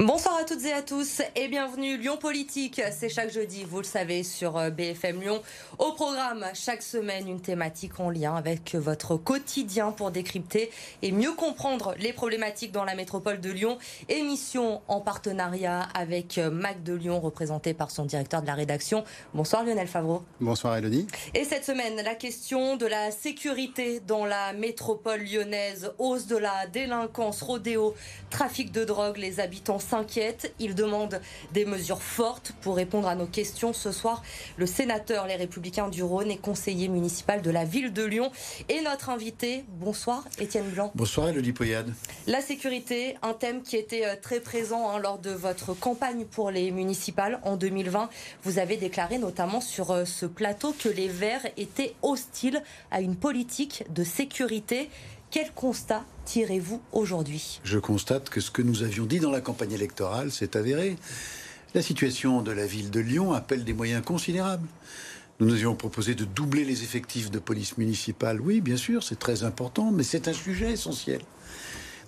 Bonsoir à toutes et à tous et bienvenue Lyon Politique. C'est chaque jeudi, vous le savez, sur euh, BFM Lyon. Au programme, chaque semaine, une thématique en lien avec votre quotidien pour décrypter et mieux comprendre les problématiques dans la métropole de Lyon. Émission en partenariat avec euh, Mac de Lyon, représenté par son directeur de la rédaction. Bonsoir Lionel Favreau. Bonsoir Elodie. Et cette semaine, la question de la sécurité dans la métropole lyonnaise, hausse de la délinquance, rodéo, trafic de drogue, les habitants Il demande des mesures fortes pour répondre à nos questions. Ce soir, le sénateur Les Républicains du Rhône et conseiller municipal de la ville de Lyon et notre invité. Bonsoir, Étienne Blanc. Bonsoir, Elodie Poyade. La sécurité, un thème qui était euh, très présent hein, lors de votre campagne pour les municipales en 2020. Vous avez déclaré notamment sur euh, ce plateau que les Verts étaient hostiles à une politique de sécurité. Quel constat tirez-vous aujourd'hui? Je constate que ce que nous avions dit dans la campagne électorale s'est avéré. La situation de la ville de Lyon appelle des moyens considérables. Nous nous avions proposé de doubler les effectifs de police municipale. Oui, bien sûr, c'est très important, mais c'est un sujet essentiel.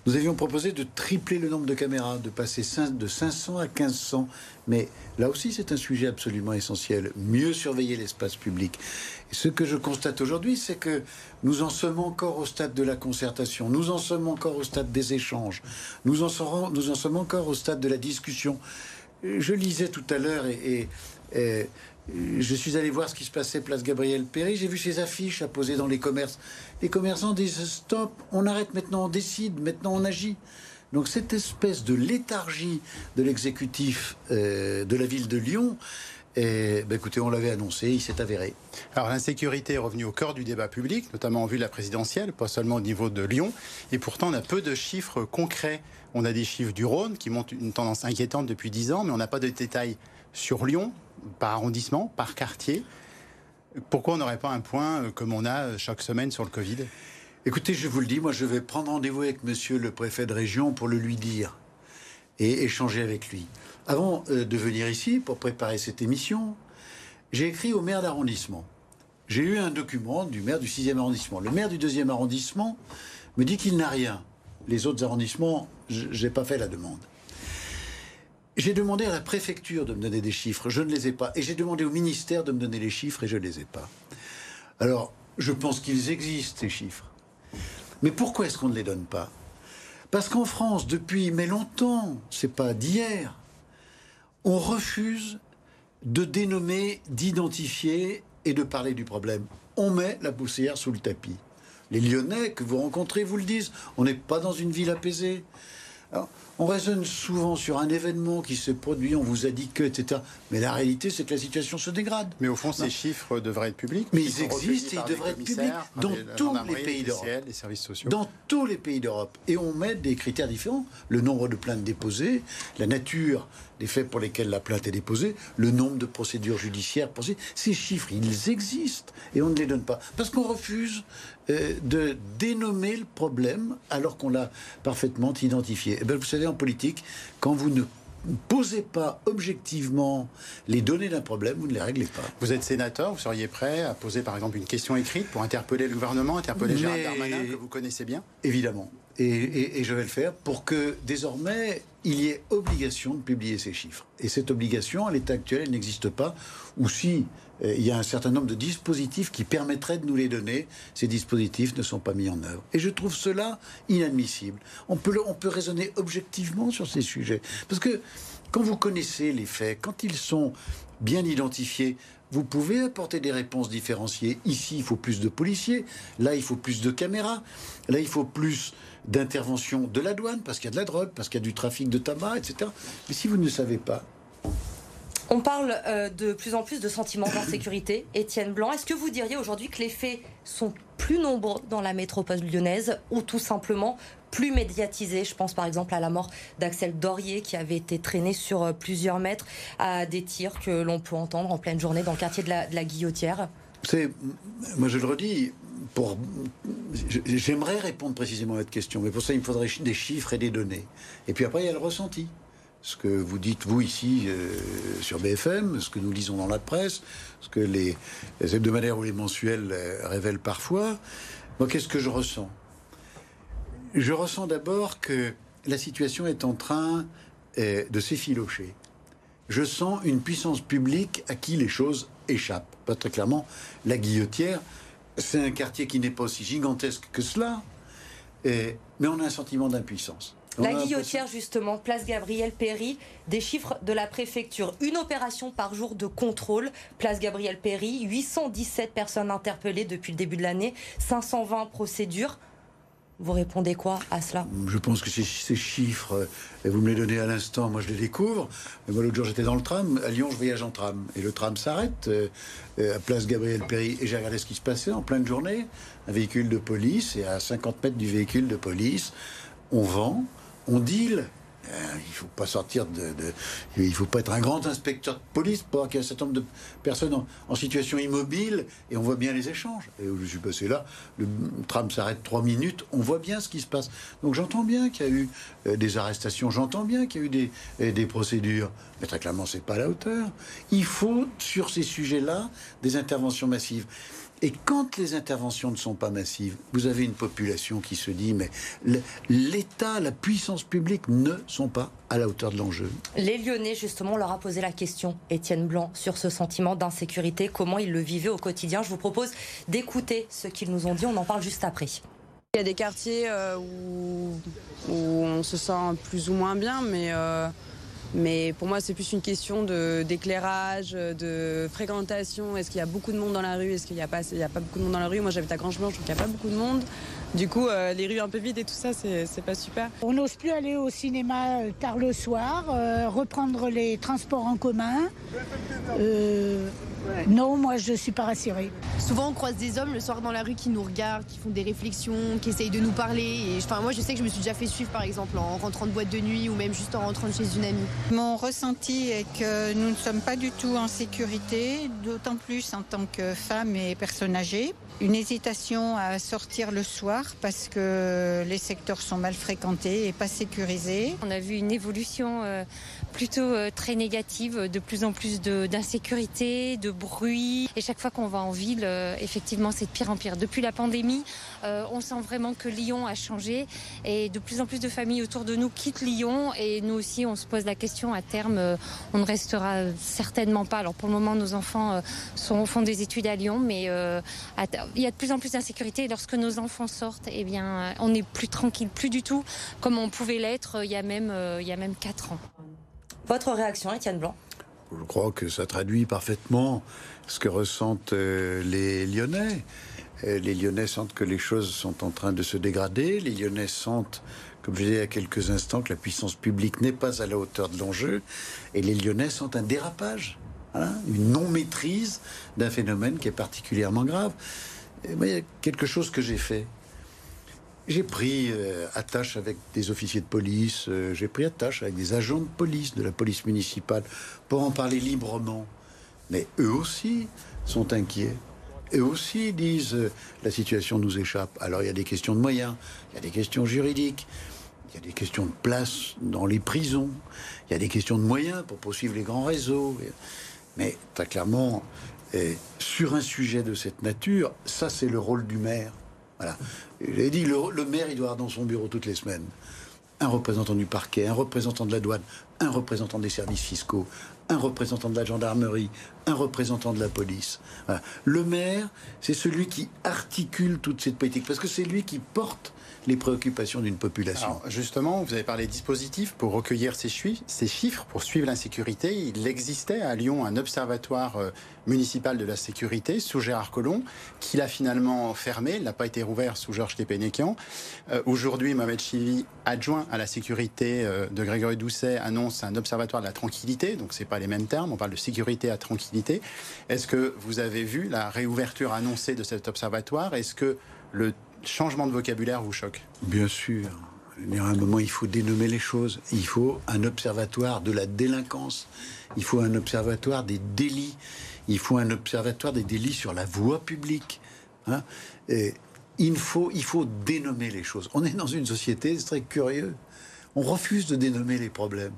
Nous avions proposé de tripler le nombre de caméras, de passer de 500 à 1500. Mais là aussi, c'est un sujet absolument essentiel. Mieux surveiller l'espace public. Et ce que je constate aujourd'hui, c'est que nous en sommes encore au stade de la concertation. Nous en sommes encore au stade des échanges. Nous en, sommes encore au stade de la discussion. Je lisais tout à l'heure et je suis allé voir ce qui se passait place Gabriel Péry. J'ai vu ces affiches à poser dans les commerces. Les commerçants disent stop, on arrête maintenant, on décide, maintenant on agit. Donc cette espèce de léthargie de l'exécutif euh, de la ville de Lyon, et, ben écoutez, on l'avait annoncé, il s'est avéré. Alors l'insécurité est revenue au cœur du débat public, notamment en vue de la présidentielle, pas seulement au niveau de Lyon. Et pourtant, on a peu de chiffres concrets. On a des chiffres du Rhône qui montrent une tendance inquiétante depuis 10 ans, mais on n'a pas de détails sur Lyon, par arrondissement, par quartier. Pourquoi on n'aurait pas un point euh, comme on a euh, chaque semaine sur le Covid? Écoutez, je vous le dis, moi je vais prendre rendez-vous avec monsieur le préfet de région pour le lui dire et échanger avec lui. Avant euh, de venir ici pour préparer cette émission, j'ai écrit au maire d'arrondissement. J'ai eu un document du maire du 6e arrondissement. Le maire du 2e arrondissement me dit qu'il n'a rien. Les autres arrondissements, je n'ai pas fait la demande. J'ai demandé à la préfecture de me donner des chiffres, je ne les ai pas. Et j'ai demandé au ministère de me donner les chiffres et je ne les ai pas. Alors, je pense qu'ils existent, ces chiffres. Mais pourquoi est-ce qu'on ne les donne pas? Parce qu'en France, depuis mais longtemps, c'est pas d'hier, on refuse de dénommer, d'identifier et de parler du problème. On met la poussière sous le tapis. Les Lyonnais que vous rencontrez vous le disent, on n'est pas dans une ville apaisée. On raisonne souvent sur un événement qui se produit, on vous a dit que, etc. Mais la réalité, c'est que la situation se dégrade. Mais au fond, ces chiffres devraient être publics. Mais ils existent et ils devraient être publics dans tous les pays d'Europe. Dans tous les pays d'Europe. Et on met des critères différents. Le nombre de plaintes déposées, la nature des faits pour lesquels la plainte est déposée, le nombre de procédures judiciaires posées. Ces chiffres, ils existent et on ne les donne pas. Parce qu'on refuse euh, de dénommer le problème alors qu'on l'a parfaitement identifié. Et eh bien, vous savez, en politique, quand vous ne posez pas objectivement les données d'un problème, vous ne les réglez pas. Vous êtes sénateur, vous seriez prêt à poser par exemple une question écrite pour interpeller le gouvernement, interpeller Gérald Darmanin, que vous connaissez bien? Évidemment. Et, je vais le faire pour que désormais il y ait obligation de publier ces chiffres. Et cette obligation, à l'état actuel, elle n'existe pas. Ou si il y a un certain nombre de dispositifs qui permettraient de nous les donner, ces dispositifs ne sont pas mis en œuvre. Et je trouve cela inadmissible. On peut, on peut raisonner objectivement sur ces sujets. Parce que quand vous connaissez les faits, quand ils sont bien identifiés, vous pouvez apporter des réponses différenciées. Ici, il faut plus de policiers. Là, il faut plus de caméras. Là, il faut plus d'intervention de la douane, parce qu'il y a de la drogue, parce qu'il y a du trafic de tabac, etc. Mais si vous ne savez pas, on parle euh, de plus en plus de sentiments d'insécurité. Étienne Blanc, est-ce que vous diriez aujourd'hui que les faits sont plus nombreux dans la métropole lyonnaise ou tout simplement plus médiatisés? Je pense par exemple à la mort d'Axel Dorier qui avait été traîné sur euh, plusieurs mètres à des tirs que l'on peut entendre en pleine journée dans le quartier de la, Guillotière. C'est, moi je le redis, pour, j'aimerais répondre précisément à votre question, mais pour ça il me faudrait des chiffres et des données. Et puis après il y a le ressenti ce que vous dites, vous, ici, euh, sur BFM, ce que nous lisons dans la presse, ce que les, hebdomadaires ou les mensuels euh, révèlent parfois. Moi, qu'est-ce que je ressens? Je ressens d'abord que la situation est en train euh, de s'effilocher. Je sens une puissance publique à qui les choses échappent. Pas très clairement, la Guillotière, c'est un quartier qui n'est pas aussi gigantesque que cela, mais on a un sentiment d'impuissance. La Guillotière, justement, place Gabriel Péry, des chiffres de la préfecture. Une opération par jour de contrôle, place Gabriel Péry, 817 personnes interpellées depuis le début de l'année, 520 procédures. Vous répondez quoi à cela? Je pense que ces, chiffres, et vous me les donnez à l'instant, moi je les découvre. Moi l'autre jour j'étais dans le tram, à Lyon je voyage en tram, et le tram s'arrête euh, à place Gabriel Péry, et j'ai regardé ce qui se passait en pleine journée. Un véhicule de police, et à 50 mètres du véhicule de police, on vend, on deal. Euh, il faut pas sortir de, Il faut pas être un grand inspecteur de police pour qu'il y ait un certain nombre de personnes en, situation immobile et on voit bien les échanges. Et je suis passé là, le tram s'arrête trois minutes, on voit bien ce qui se passe. Donc j'entends bien qu'il y a eu euh, des arrestations, j'entends bien qu'il y a eu des, des procédures, mais très clairement, c'est pas à la hauteur. Il faut, sur ces sujets-là, des interventions massives. Et quand les interventions ne sont pas massives, vous avez une population qui se dit mais l'État, la puissance publique ne sont pas à la hauteur de l'enjeu. Les Lyonnais, justement, leur a posé la question, Étienne Blanc, sur ce sentiment d'insécurité, comment ils le vivaient au quotidien. Je vous propose d'écouter ce qu'ils nous ont dit, on en parle juste après. Il y a des quartiers euh, où, on se sent plus ou moins bien, mais... Euh, mais pour moi, c'est plus une question d'éclairage, de, fréquentation. Est-ce qu'il y a beaucoup de monde dans la rue? Est-ce qu'il n'y a, pas, beaucoup de monde dans la rue? Moi, j'habite à Grange-Blanche, donc il n'y a pas beaucoup de monde. Du coup, euh, les rues un peu vides et tout ça, c'est pas super. On n'ose plus aller au cinéma euh, tard le soir, euh, reprendre les transports en commun. Non, moi je ne suis pas rassurée. Souvent on croise des hommes le soir dans la rue qui nous regardent, qui font des réflexions, qui essayent de nous parler. Et, enfin, moi je sais que je me suis déjà fait suivre par exemple en rentrant de boîte de nuit ou même juste en rentrant chez une amie. Mon ressenti est que nous ne sommes pas du tout en sécurité, d'autant plus en tant que femme et personne âgée. Une hésitation à sortir le soir parce que les secteurs sont mal fréquentés et pas sécurisés. On a vu une évolution euh, plutôt euh, très négative, de plus en plus d'insécurité, de, bruit. Et chaque fois qu'on va en ville, euh, effectivement, c'est de pire en pire. Depuis la pandémie, on sent vraiment que Lyon a changé et de plus en plus de familles autour de nous quittent Lyon et nous aussi, on se pose la question à terme, on ne restera certainement pas. Alors pour le moment, nos enfants sont, font des études à Lyon, mais il y a de plus en plus d'insécurité. Lorsque nos enfants sortent, eh bien, on n'est plus tranquille, plus du tout comme on pouvait l'être euh, il y a même euh, il y a même quatre ans. Votre réaction, Étienne Blanc? Je crois que ça traduit parfaitement ce que ressentent euh, les Lyonnais. Les Lyonnais sentent que les choses sont en train de se dégrader. Les Lyonnais sentent, comme je disais il y a quelques instants, que la puissance publique n'est pas à la hauteur de l'enjeu. Et les Lyonnais sentent un dérapage, une non-maîtrise d'un phénomène qui est particulièrement grave il y a quelque chose que j'ai fait. J'ai pris euh, attache avec des officiers de police, euh, j'ai pris attache avec des agents de police, de la police municipale, pour en parler librement. Mais eux aussi sont inquiets. Eux aussi disent euh, la situation nous échappe. Alors il y a des questions de moyens, il y a des questions juridiques, il y a des questions de place dans les prisons, il y a des questions de moyens pour poursuivre les grands réseaux. Mais très clairement, sur un sujet de cette nature, ça c'est le rôle du maire. Voilà. J'ai dit, le, maire, il doit avoir dans son bureau toutes les semaines un représentant du parquet, un représentant de la douane, un représentant des services fiscaux, un représentant de la gendarmerie, un représentant de la police. Le maire, c'est celui qui articule toute cette politique, parce que c'est lui qui porte les préoccupations d'une population. justement, vous avez parlé dispositifs pour recueillir ces, chiffres, pour suivre l'insécurité. Il existait à Lyon un observatoire euh, municipal de la sécurité sous Gérard Collomb, qu'il a finalement fermé. Il n'a pas été rouvert sous Georges Tépénékian. Euh, aujourd'hui, Mohamed Chivi, adjoint à la sécurité euh, de Grégory Doucet, annonce un observatoire de la tranquillité. Donc, c'est pas les mêmes termes. On parle de sécurité à tranquillité. Est-ce que vous avez vu la réouverture annoncée de cet observatoire? Est-ce que le changement de vocabulaire vous choque Bien sûr. Il y a un moment, il faut dénommer les choses. Il faut un observatoire de la délinquance. Il faut un observatoire des délits. Il faut un observatoire des délits sur la voie publique. Hein. Il, faut, il faut dénommer les choses. On est dans une société, très curieux. On refuse de dénommer les problèmes.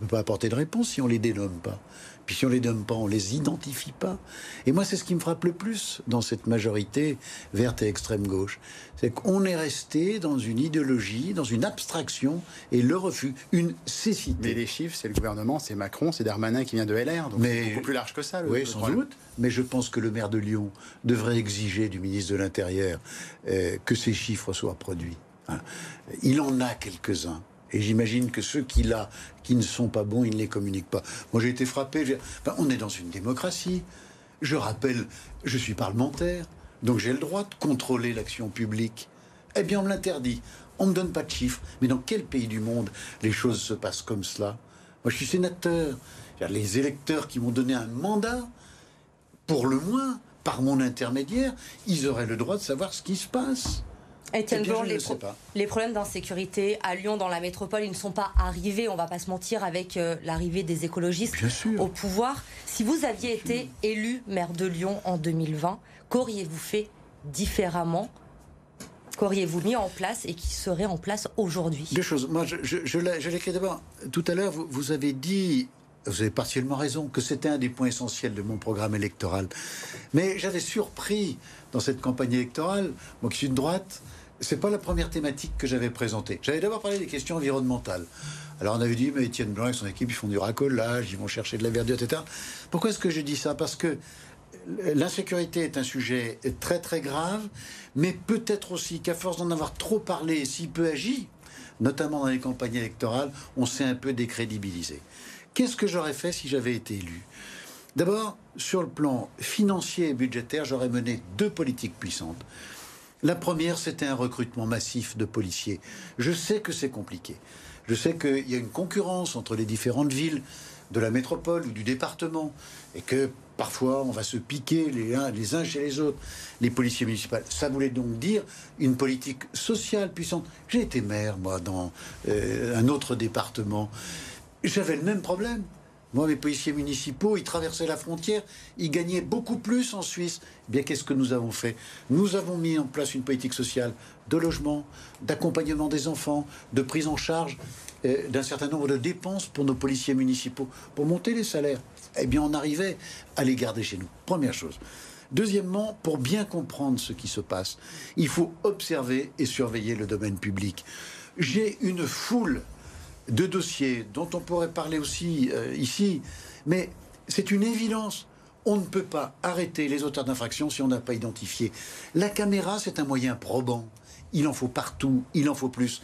On ne peut pas apporter de réponse si on ne les dénomme pas. Puis si on les donne pas, on les identifie pas. Et moi, c'est ce qui me frappe le plus dans cette majorité verte et extrême gauche. C'est qu'on est resté dans une idéologie, dans une abstraction et le refus, une cécité. Mais les chiffres, c'est le gouvernement, c'est Macron, c'est Darmanin qui vient de LR. Donc c'est beaucoup plus large que ça. Le, oui, sans doute. Mais je pense que le maire de Lyon devrait exiger du ministre de l'Intérieur euh, que ces chiffres soient produits. Hein. Il en a quelques-uns. Et j'imagine que ceux qui, là, qui ne sont pas bons, ils ne les communiquent pas. Moi, j'ai été frappé. on est dans une démocratie. Je rappelle, je suis parlementaire, donc j'ai le droit de contrôler l'action publique. Eh bien, on me l'interdit. On ne me donne pas de chiffres. Mais dans quel pays du monde les choses se passent comme cela? Moi, je suis sénateur. Les électeurs qui m'ont donné un mandat, pour le moins, par mon intermédiaire, ils auraient le droit de savoir ce qui se passe. Etienne Blanc, les, problèmes d'insécurité à Lyon, dans la métropole, ils ne sont pas arrivés, on ne va pas se mentir, avec euh, l'arrivée des écologistes au pouvoir. Si vous aviez été élu maire de Lyon en 2020, qu'auriez-vous fait différemment? Qu'auriez-vous mis en place et qui serait en place aujourd'hui? Deux choses. Moi, je, je, je l'écris d'abord. Tout à l'heure, vous, vous avez dit vous avez partiellement raison, que c'était un des points essentiels de mon programme électoral. Mais j'avais surpris dans cette campagne électorale, moi qui suis de droite, c'est pas la première thématique que j'avais présentée. J'avais d'abord parlé des questions environnementales. Alors on avait dit, mais Étienne Blanc et son équipe, ils font du racolage, ils vont chercher de la verdure, etc. Pourquoi est-ce que je dis ça? Parce que l'insécurité est un sujet très très grave, mais peut-être aussi qu'à force d'en avoir trop parlé et si peu agi, notamment dans les campagnes électorales, on s'est un peu décrédibilisé. Qu'est-ce que j'aurais fait si j'avais été élu? D'abord, sur le plan financier et budgétaire, j'aurais mené deux politiques puissantes. La première, c'était un recrutement massif de policiers. Je sais que c'est compliqué. Je sais qu'il y a une concurrence entre les différentes villes de la métropole ou du département et que parfois on va se piquer les uns, chez les autres, les policiers municipaux. Ça voulait donc dire une politique sociale puissante. J'ai été maire, moi, dans euh, un autre département. J'avais le même problème. Moi, mes policiers municipaux, ils traversaient la frontière, ils gagnaient beaucoup plus en Suisse. Eh bien, qu'est-ce que nous avons fait? Nous avons mis en place une politique sociale de logement, d'accompagnement des enfants, de prise en charge euh, d'un certain nombre de dépenses pour nos policiers municipaux, pour monter les salaires. Eh bien, on arrivait à les garder chez nous. Première chose. Deuxièmement, pour bien comprendre ce qui se passe, il faut observer et surveiller le domaine public. J'ai une foule de dossiers dont on pourrait parler aussi euh, ici, mais c'est une évidence. On ne peut pas arrêter les auteurs d'infractions si on n'a pas identifié. La caméra, c'est un moyen probant. Il en faut partout, il en faut plus.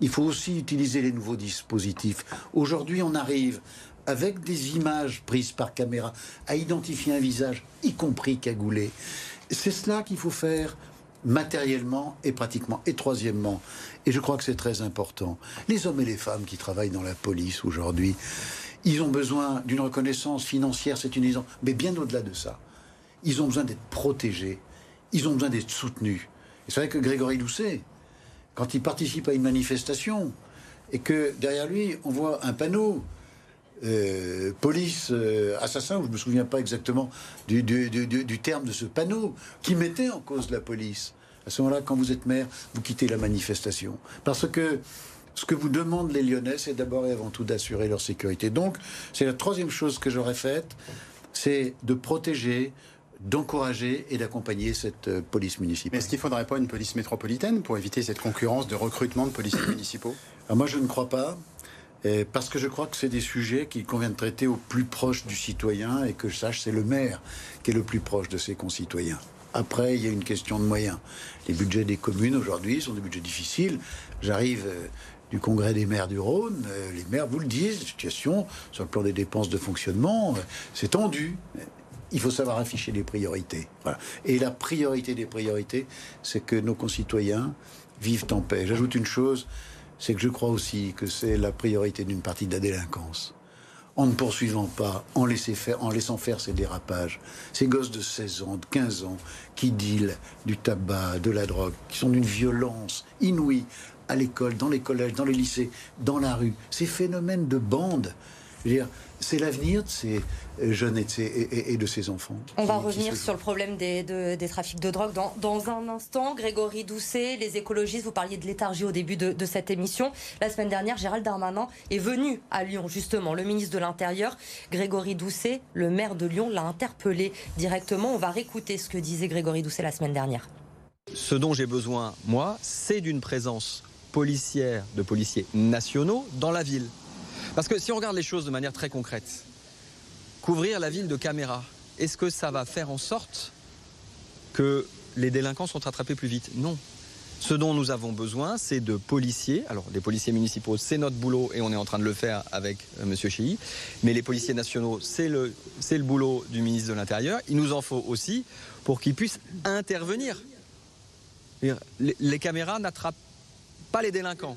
Il faut aussi utiliser les nouveaux dispositifs. Aujourd'hui, on arrive avec des images prises par caméra à identifier un visage, y compris cagoulé. C'est cela qu'il faut faire matériellement et pratiquement. Et troisièmement, et je crois que c'est très important, les hommes et les femmes qui travaillent dans la police aujourd'hui, ils ont besoin d'une reconnaissance financière, c'est une raison, mais bien au-delà de ça, ils ont besoin d'être protégés, ils ont besoin d'être soutenus. Et c'est vrai que Grégory Doucet, quand il participe à une manifestation, et que derrière lui, on voit un panneau euh, police euh, assassin, je ne me souviens pas exactement du, du, terme de ce panneau, qui mettait en cause la police. À ce moment-là, quand vous êtes maire, vous quittez la manifestation. Parce que ce que vous demandent les Lyonnais, c'est d'abord et avant tout d'assurer leur sécurité. Donc, c'est la troisième chose que j'aurais faite, c'est de protéger, d'encourager et d'accompagner cette euh, police municipale. Mais est-ce qu'il ne faudrait pas une police métropolitaine pour éviter cette concurrence de recrutement de policiers municipaux? Moi, je ne crois pas parce que je crois que c'est des sujets qu'il convient de traiter au plus proche du citoyen et que je sache, c'est le maire qui est le plus proche de ses concitoyens. Après, il y a une question de moyens. Les budgets des communes aujourd'hui sont des budgets difficiles. J'arrive euh, du congrès des maires du Rhône, euh, les maires vous le disent, la situation sur le plan des dépenses de fonctionnement, euh, c'est tendu. Il faut savoir afficher les priorités. Et la priorité des priorités, c'est que nos concitoyens vivent en paix. J'ajoute une chose, c'est que je crois aussi que c'est la priorité d'une partie de la délinquance. En ne poursuivant pas, en, laissant faire ces dérapages, ces gosses de 16 ans, de 15 ans, qui dealent du tabac, de la drogue, qui sont d'une violence inouïe à l'école, dans les collèges, dans les lycées, dans la rue. Ces phénomènes de bande, Je veux dire, c'est l'avenir de ces jeunes et de ces, et, de ces enfants. On va revenir sur le problème des, des trafics de drogue dans, dans, un instant. Grégory Doucet, les écologistes, vous parliez de léthargie au début de, de, cette émission. La semaine dernière, Gérald Darmanin est venu à Lyon, justement. Le ministre de l'Intérieur, Grégory Doucet, le maire de Lyon, l'a interpellé directement. On va réécouter ce que disait Grégory Doucet la semaine dernière. Ce dont j'ai besoin, moi, c'est d'une présence policière de policiers nationaux dans la ville. Parce que si on regarde les choses de manière très concrète, couvrir la ville de caméras, est-ce que ça va faire en sorte que les délinquants sont attrapés plus vite? Non. Ce dont nous avons besoin, c'est de policiers. Alors, les policiers municipaux, c'est notre boulot et on est en train de le faire avec euh, M. Chéhy. Mais les policiers nationaux, c'est le, le boulot du ministre de l'Intérieur. Il nous en faut aussi pour qu'ils puissent intervenir. Les caméras n'attrapent pas les délinquants,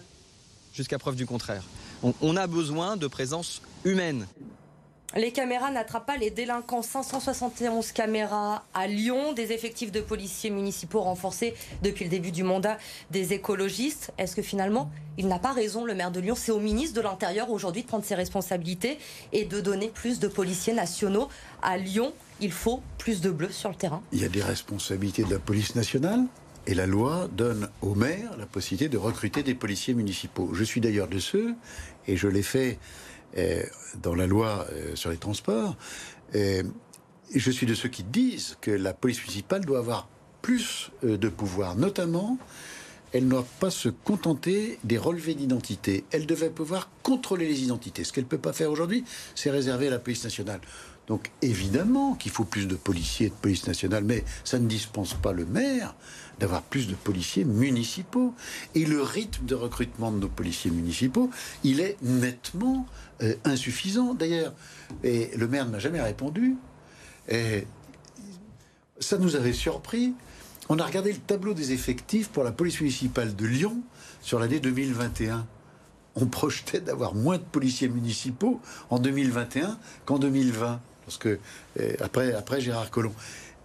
jusqu'à preuve du contraire. On, a besoin de présence humaine. Les caméras n'attrapent pas les délinquants. 571 caméras à Lyon, des effectifs de policiers municipaux renforcés depuis le début du mandat des écologistes. Est-ce que finalement, il n'a pas raison, le maire de Lyon? C'est au ministre de l'Intérieur aujourd'hui de prendre ses responsabilités et de donner plus de policiers nationaux à Lyon. Il faut plus de bleus sur le terrain. Il y a des responsabilités de la police nationale, et la loi donne au maire la possibilité de recruter des policiers municipaux. Je suis d'ailleurs de ceux, et je l'ai fait euh, dans la loi euh, sur les transports, euh, je suis de ceux qui disent que la police municipale doit avoir plus de pouvoir, notamment elle ne doit pas se contenter des relevés d'identité. Elle devait pouvoir contrôler les identités. Ce qu'elle ne peut pas faire aujourd'hui, c'est réserver à la police nationale. Donc évidemment qu'il faut plus de policiers de police nationale, mais ça ne dispense pas le maire d'avoir plus de policiers municipaux. Et le rythme de recrutement de nos policiers municipaux, il est nettement euh, insuffisant. D'ailleurs, et le maire ne m'a jamais répondu. Et ça nous avait surpris. On a regardé le tableau des effectifs pour la police municipale de Lyon sur l'année 2021. On projetait d'avoir moins de policiers municipaux en 2021 qu'en 2020. Parce euh, après, après Gérard Collomb.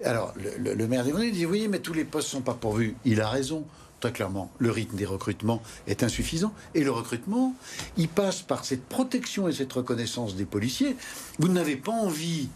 Alors, le, maire des Grenouilles dit oui, mais tous les postes ne sont pas pourvus. Il a raison. Très clairement, le rythme des recrutements est insuffisant. Et le recrutement, il passe par cette protection et cette reconnaissance des policiers. Vous n'avez pas envie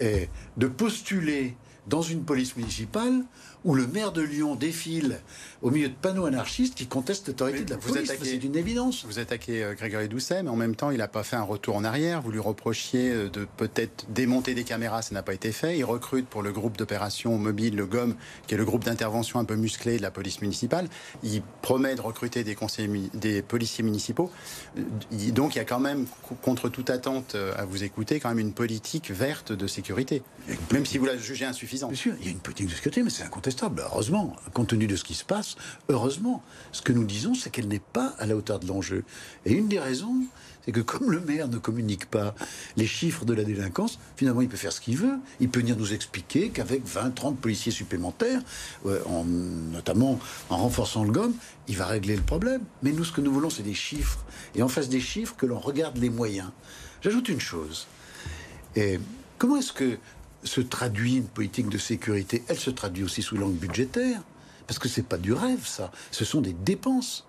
eh, de postuler dans une police municipale où le maire de Lyon défile au milieu de panneaux anarchistes qui contestent l'autorité de la police. C'est une évidence. Vous attaquez euh, Grégory Doucet, mais en même temps, il n'a pas fait un retour en arrière. Vous lui reprochiez euh, de peut-être démonter des caméras, ça n'a pas été fait. Il recrute pour le groupe d'opération mobile, le GOM, qui est le groupe d'intervention un peu musclé de la police municipale. Il promet de recruter des, conseillers, des policiers municipaux. Euh, donc il y a quand même, contre toute attente à vous écouter, quand même une politique verte de sécurité. Même si vous la jugez insuffisante. Bien sûr, il y a une politique de sécurité, mais c'est incontestable heureusement, compte tenu de ce qui se passe, heureusement. Ce que nous disons, c'est qu'elle n'est pas à la hauteur de l'enjeu. Et une des raisons, c'est que comme le maire ne communique pas les chiffres de la délinquance, finalement, il peut faire ce qu'il veut. Il peut venir nous expliquer qu'avec 20, 30 policiers supplémentaires, en, notamment en renforçant le gomme, il va régler le problème. Mais nous, ce que nous voulons, c'est des chiffres. Et en face des chiffres, que l'on regarde les moyens. J'ajoute une chose. Et comment est-ce que se traduit une politique de sécurité, elle se traduit aussi sous l'angle budgétaire. Parce que c'est pas du rêve, ça. Ce sont des dépenses.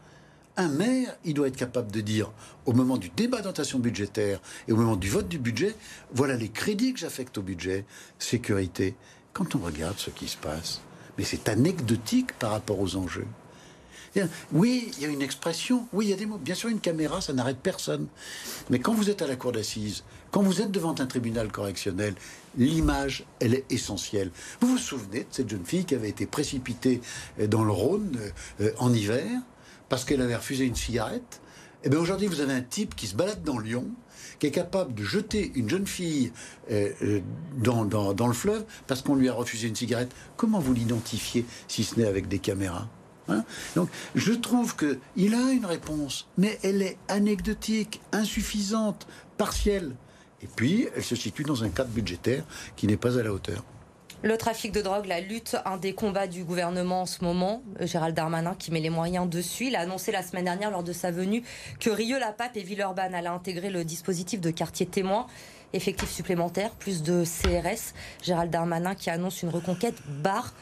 Un maire, il doit être capable de dire, au moment du débat d'orientation budgétaire et au moment du vote du budget, voilà les crédits que j'affecte au budget, sécurité. Quand on regarde ce qui se passe, mais c'est anecdotique par rapport aux enjeux. Oui, il y a une expression, oui, il y a des mots. Bien sûr, une caméra, ça n'arrête personne. Mais quand vous êtes à la cour d'assises, quand vous êtes devant un tribunal correctionnel, l'image, elle est essentielle. Vous vous souvenez de cette jeune fille qui avait été précipitée dans le Rhône euh, en hiver parce qu'elle avait refusé une cigarette? Eh bien aujourd'hui, vous avez un type qui se balade dans Lyon, qui est capable de jeter une jeune fille euh, euh, dans, le fleuve parce qu'on lui a refusé une cigarette. Comment vous l'identifiez si ce n'est avec des caméras? Hein Donc, je trouve qu'il a une réponse, mais elle est anecdotique, insuffisante, partielle. Et puis, elle se situe dans un cadre budgétaire qui n'est pas à la hauteur. Le trafic de drogue, la lutte, un des combats du gouvernement en ce moment. Gérald Darmanin qui met les moyens dessus. Il a annoncé la semaine dernière lors de sa venue que Rieux-la-Pape et Villeurbanne allaient intégrer le dispositif de quartier témoin. Effectifs supplémentaires, plus de CRS. Gérald Darmanin qui annonce une reconquête barre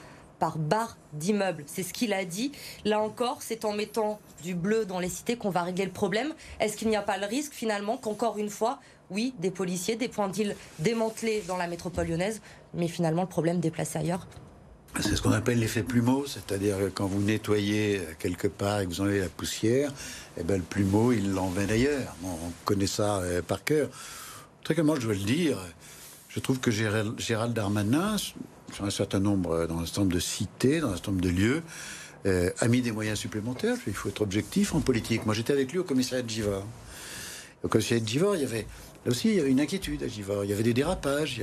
par barre d'immeubles. C'est ce qu'il a dit. Là encore, c'est en mettant du bleu dans les cités qu'on va régler le problème. Est-ce qu'il n'y a pas le risque finalement qu'encore une fois, oui, des policiers, des points d'île démantelés dans la métropole lyonnaise, mais finalement le problème déplacé ailleurs c'est ce qu'on appelle l'effet plumeau, c'est-à-dire quand vous nettoyez quelque part et que vous enlevez la poussière, eh ben, le plumeau, il l'emmène ailleurs. on connaît ça euh, par cœur. Très clairement, je dois le dire, je trouve que Gérald Darmanin, un certain nombre, dans un certain nombre de cités, dans un certain nombre de lieux, euh, a mis des moyens supplémentaires. Il faut être objectif en politique. Moi, j'étais avec lui au commissariat de Givor. Au commissariat de Givor, il y avait, là aussi, il y avait une inquiétude à Givor. Il y avait des dérapages,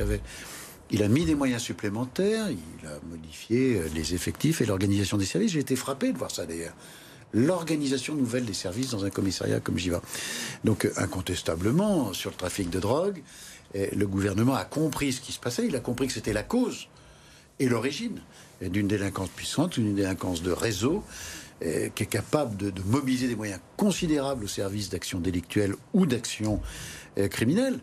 il a mis des moyens supplémentaires, il a modifié euh, les effectifs et l'organisation des services. J'ai été frappé de voir ça d'ailleurs. L'organisation nouvelle des services dans un commissariat comme vais. Donc euh, incontestablement, sur le trafic de drogue, le gouvernement a compris ce qui se passait, il a compris que c'était la cause et l'origine d'une délinquance puissante, d'une délinquance de réseau, qui est capable de, mobiliser des moyens considérables au service d'actions délictuelles ou d'actions criminelles.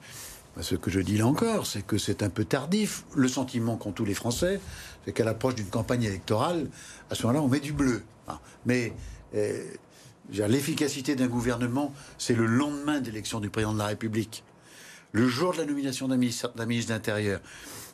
Bah, ce que je dis là encore, c'est que c'est un peu tardif. Le sentiment qu'ont tous les Français, c'est qu'à l'approche d'une campagne électorale, à ce moment-là, on met du bleu. Mais euh, l'efficacité d'un gouvernement, c'est le lendemain d'élection du président de la République, le jour de la nomination d'un ministre d'Intérieur,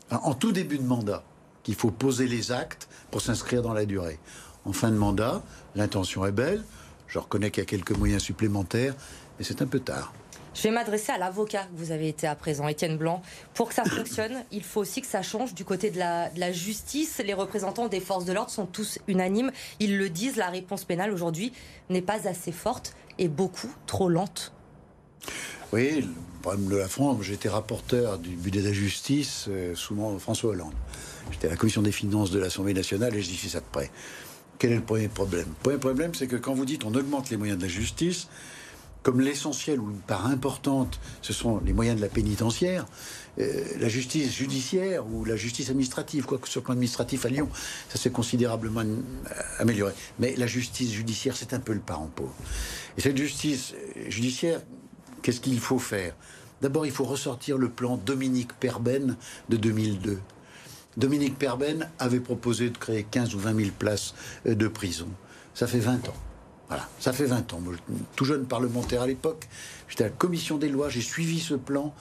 en tout début de mandat, qu'il faut poser les actes pour s'inscrire dans la durée. En fin de mandat, l'intention est belle. Je reconnais qu'il y a quelques moyens supplémentaires, mais c'est un peu tard. Je vais m'adresser à l'avocat que vous avez été à présent, Étienne Blanc. Pour que ça fonctionne, il faut aussi que ça change du côté de la, justice. Les représentants des forces de l'ordre sont tous unanimes. Ils le disent, la réponse pénale aujourd'hui n'est pas assez forte et beaucoup trop lente. Oui, le problème de la France, j'étais rapporteur du budget de la justice euh, sous François Hollande. J'étais à la commission des finances de l'Assemblée nationale et je dis ça de près. Quel est le premier problème? Le premier problème, c'est que quand vous dites on augmente les moyens de la justice, comme l'essentiel ou une part importante, ce sont les moyens de la pénitentiaire, euh, la justice judiciaire ou la justice administrative, quoique sur le plan administratif à Lyon, ça s'est considérablement euh, amélioré. Mais la justice judiciaire, c'est un peu le parent pauvre. Et cette justice judiciaire, qu'est-ce qu'il faut faire? D'abord, il faut ressortir le plan Dominique Perben de 2002. Dominique Perben avait proposé de créer 15 ou 20 000 places euh, de prison. Ça fait 20 ans. Voilà, ça fait 20 ans. tout jeune parlementaire à l'époque, j'étais à la commission des lois, j'ai suivi ce plan.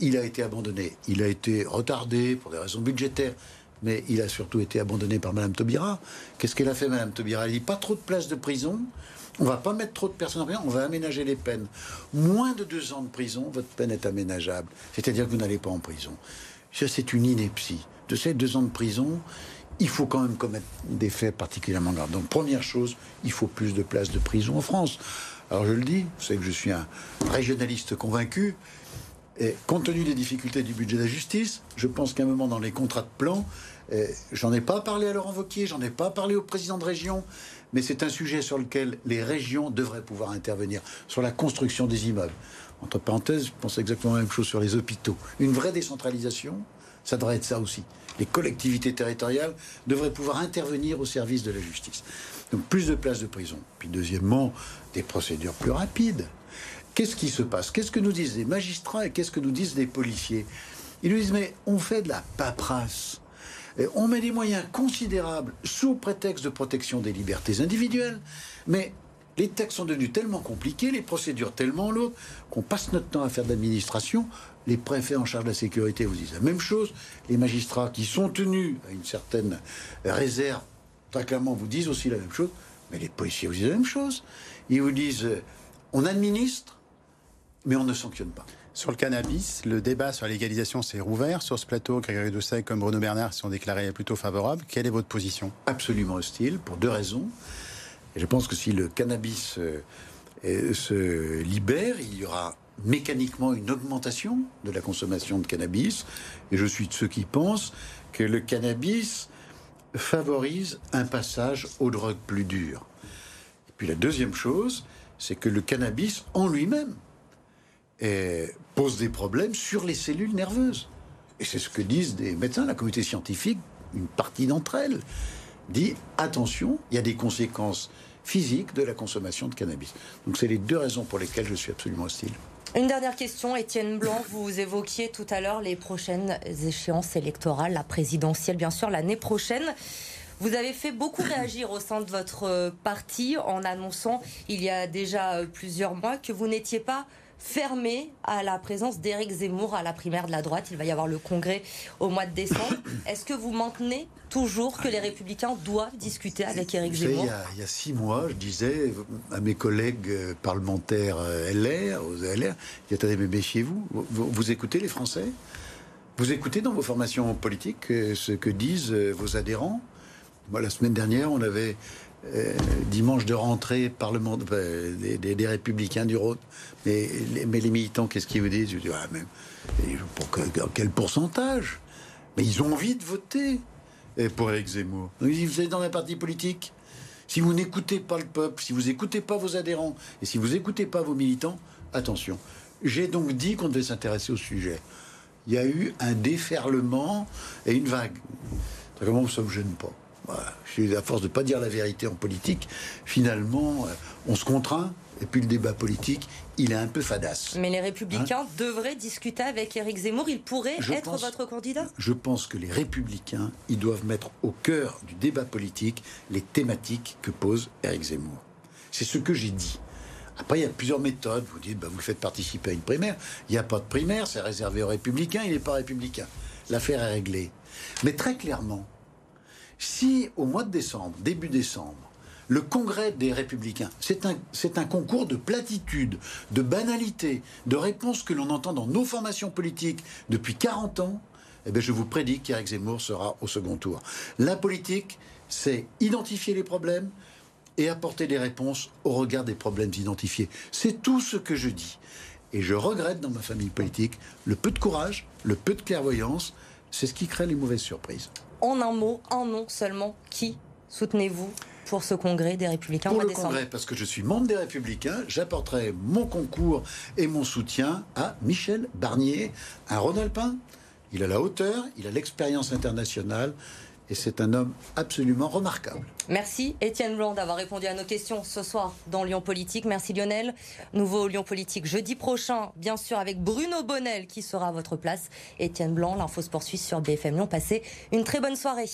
il a été abandonné. Il a été retardé pour des raisons budgétaires, mais il a surtout été abandonné par Madame Taubira. Qu'est-ce qu'elle a fait, Madame Taubira? Elle dit pas trop de places de prison. On va pas mettre trop de personnes en prison, on va aménager les peines. Moins de deux ans de prison, votre peine est aménageable. C'est-à-dire que vous n'allez pas en prison. Ça, c'est une ineptie. De ces deux ans de prison, il faut quand même commettre des faits particulièrement graves. Donc, première chose, il faut plus de places de prison en France. Alors, je le dis, vous savez que je suis un régionaliste convaincu. Et compte tenu des difficultés du budget de la justice, je pense qu'à un moment dans les contrats de plan, j'en ai pas parlé à Laurent Wauquiez, j'en ai pas parlé au président de région, mais c'est un sujet sur lequel les régions devraient pouvoir intervenir, sur la construction des immeubles. Entre parenthèses, je pense exactement la même chose sur les hôpitaux. Une vraie décentralisation, ça devrait être ça aussi les collectivités territoriales devraient pouvoir intervenir au service de la justice. Donc plus de places de prison. Puis deuxièmement, des procédures plus rapides. Qu'est-ce qui se passe? Qu'est-ce que nous disent les magistrats et qu'est-ce que nous disent les policiers? Ils nous disent mais on fait de la paperasse. On met des moyens considérables sous prétexte de protection des libertés individuelles, mais les textes sont devenus tellement compliqués, les procédures tellement lourdes, qu'on passe notre temps à faire de l'administration les préfets en charge de la sécurité vous disent la même chose. Les magistrats qui sont tenus à une certaine réserve, très clairement, vous disent aussi la même chose. Mais les policiers vous disent la même chose. Ils vous disent euh, on administre, mais on ne sanctionne pas. Sur le cannabis, le débat sur la légalisation s'est rouvert. Sur ce plateau, Grégory Doucet comme Bruno Bernard sont déclarés plutôt favorables. Quelle est votre position? Absolument hostile, pour deux raisons. Je pense que si le cannabis euh, se libère, il y aura mécaniquement une augmentation de la consommation de cannabis. Et je suis de ceux qui pensent que le cannabis favorise un passage aux drogues plus dures. Et puis la deuxième chose, c'est que le cannabis en lui-même pose des problèmes sur les cellules nerveuses. Et c'est ce que disent des médecins, la communauté scientifique, une partie d'entre elles dit attention, il y a des conséquences physiques de la consommation de cannabis. Donc c'est les deux raisons pour lesquelles je suis absolument hostile. Une dernière question, Étienne Blanc, vous évoquiez tout à l'heure les prochaines échéances électorales, la présidentielle bien sûr l'année prochaine. Vous avez fait beaucoup réagir au sein de votre euh, parti en annonçant il y a déjà euh, plusieurs mois que vous n'étiez pas fermé à la présence d'Éric Zemmour à la primaire de la droite. Il va y avoir le congrès au mois de décembre. Est-ce que vous maintenez toujours que les Républicains doivent discuter avec Éric Zemmour? il y, a, six mois, je disais à mes collègues euh, parlementaires euh, LR, aux LR, attendez, mais méfiez-vous, vous, écoutez les Français? Vous écoutez dans vos formations politiques euh, ce que disent vos adhérents? Moi, la semaine dernière, on avait dimanche de rentrée parlement, des, républicains du Rhône. Mais, mais les militants, qu'est-ce qu'ils vous disent? Je dis, ah, même, pour quel pourcentage? Mais ils ont envie de voter pour Eric Zemmour? Vous êtes dans un parti politique. Si vous n'écoutez pas le peuple, si vous n'écoutez pas vos adhérents et si vous n'écoutez pas vos militants, attention. J'ai donc dit qu'on devait s'intéresser au sujet. Il y a eu un déferlement et une vague. Comment ça ne me gêne pas? Voilà. À force de ne pas dire la vérité en politique, finalement, euh, on se contraint et puis le débat politique, il est un peu fadasse. Mais les Républicains hein devraient discuter avec Éric Zemmour. Il pourrait être votre candidat? Je pense que les Républicains, ils doivent mettre au cœur du débat politique les thématiques que pose Éric Zemmour. C'est ce que j'ai dit. Après, il y a plusieurs méthodes. Vous dites, bah, vous le faites participer à une primaire. Il n'y a pas de primaire, c'est réservé aux républicains, il n'est pas républicain. L'affaire est réglée. Mais très clairement, si au mois de décembre, début décembre, le congrès des républicains, c'est un, concours de platitude, de banalité, de réponses que l'on entend dans nos formations politiques depuis 40 ans. Eh bien, je vous prédis qu'Éric Zemmour sera au second tour. La politique, c'est identifier les problèmes et apporter des réponses au regard des problèmes identifiés. C'est tout ce que je dis. Et je regrette dans ma famille politique le peu de courage, le peu de clairvoyance. C'est ce qui crée les mauvaises surprises. En un mot, un nom seulement, qui soutenez-vous pour ce congrès des Républicains Pour le congrès, parce que je suis membre des Républicains, j'apporterai mon concours et mon soutien à Michel Barnier, un Rhône-Alpin. Il a la hauteur, il a l'expérience internationale et c'est un homme absolument remarquable. Merci Étienne Blanc d'avoir répondu à nos questions ce soir dans Lyon Politique. Merci Lionel. Nouveau Lyon Politique jeudi prochain, bien sûr, avec Bruno Bonnel qui sera à votre place. Étienne Blanc, l'info sport suisse sur BFM Lyon. Passez une très bonne soirée.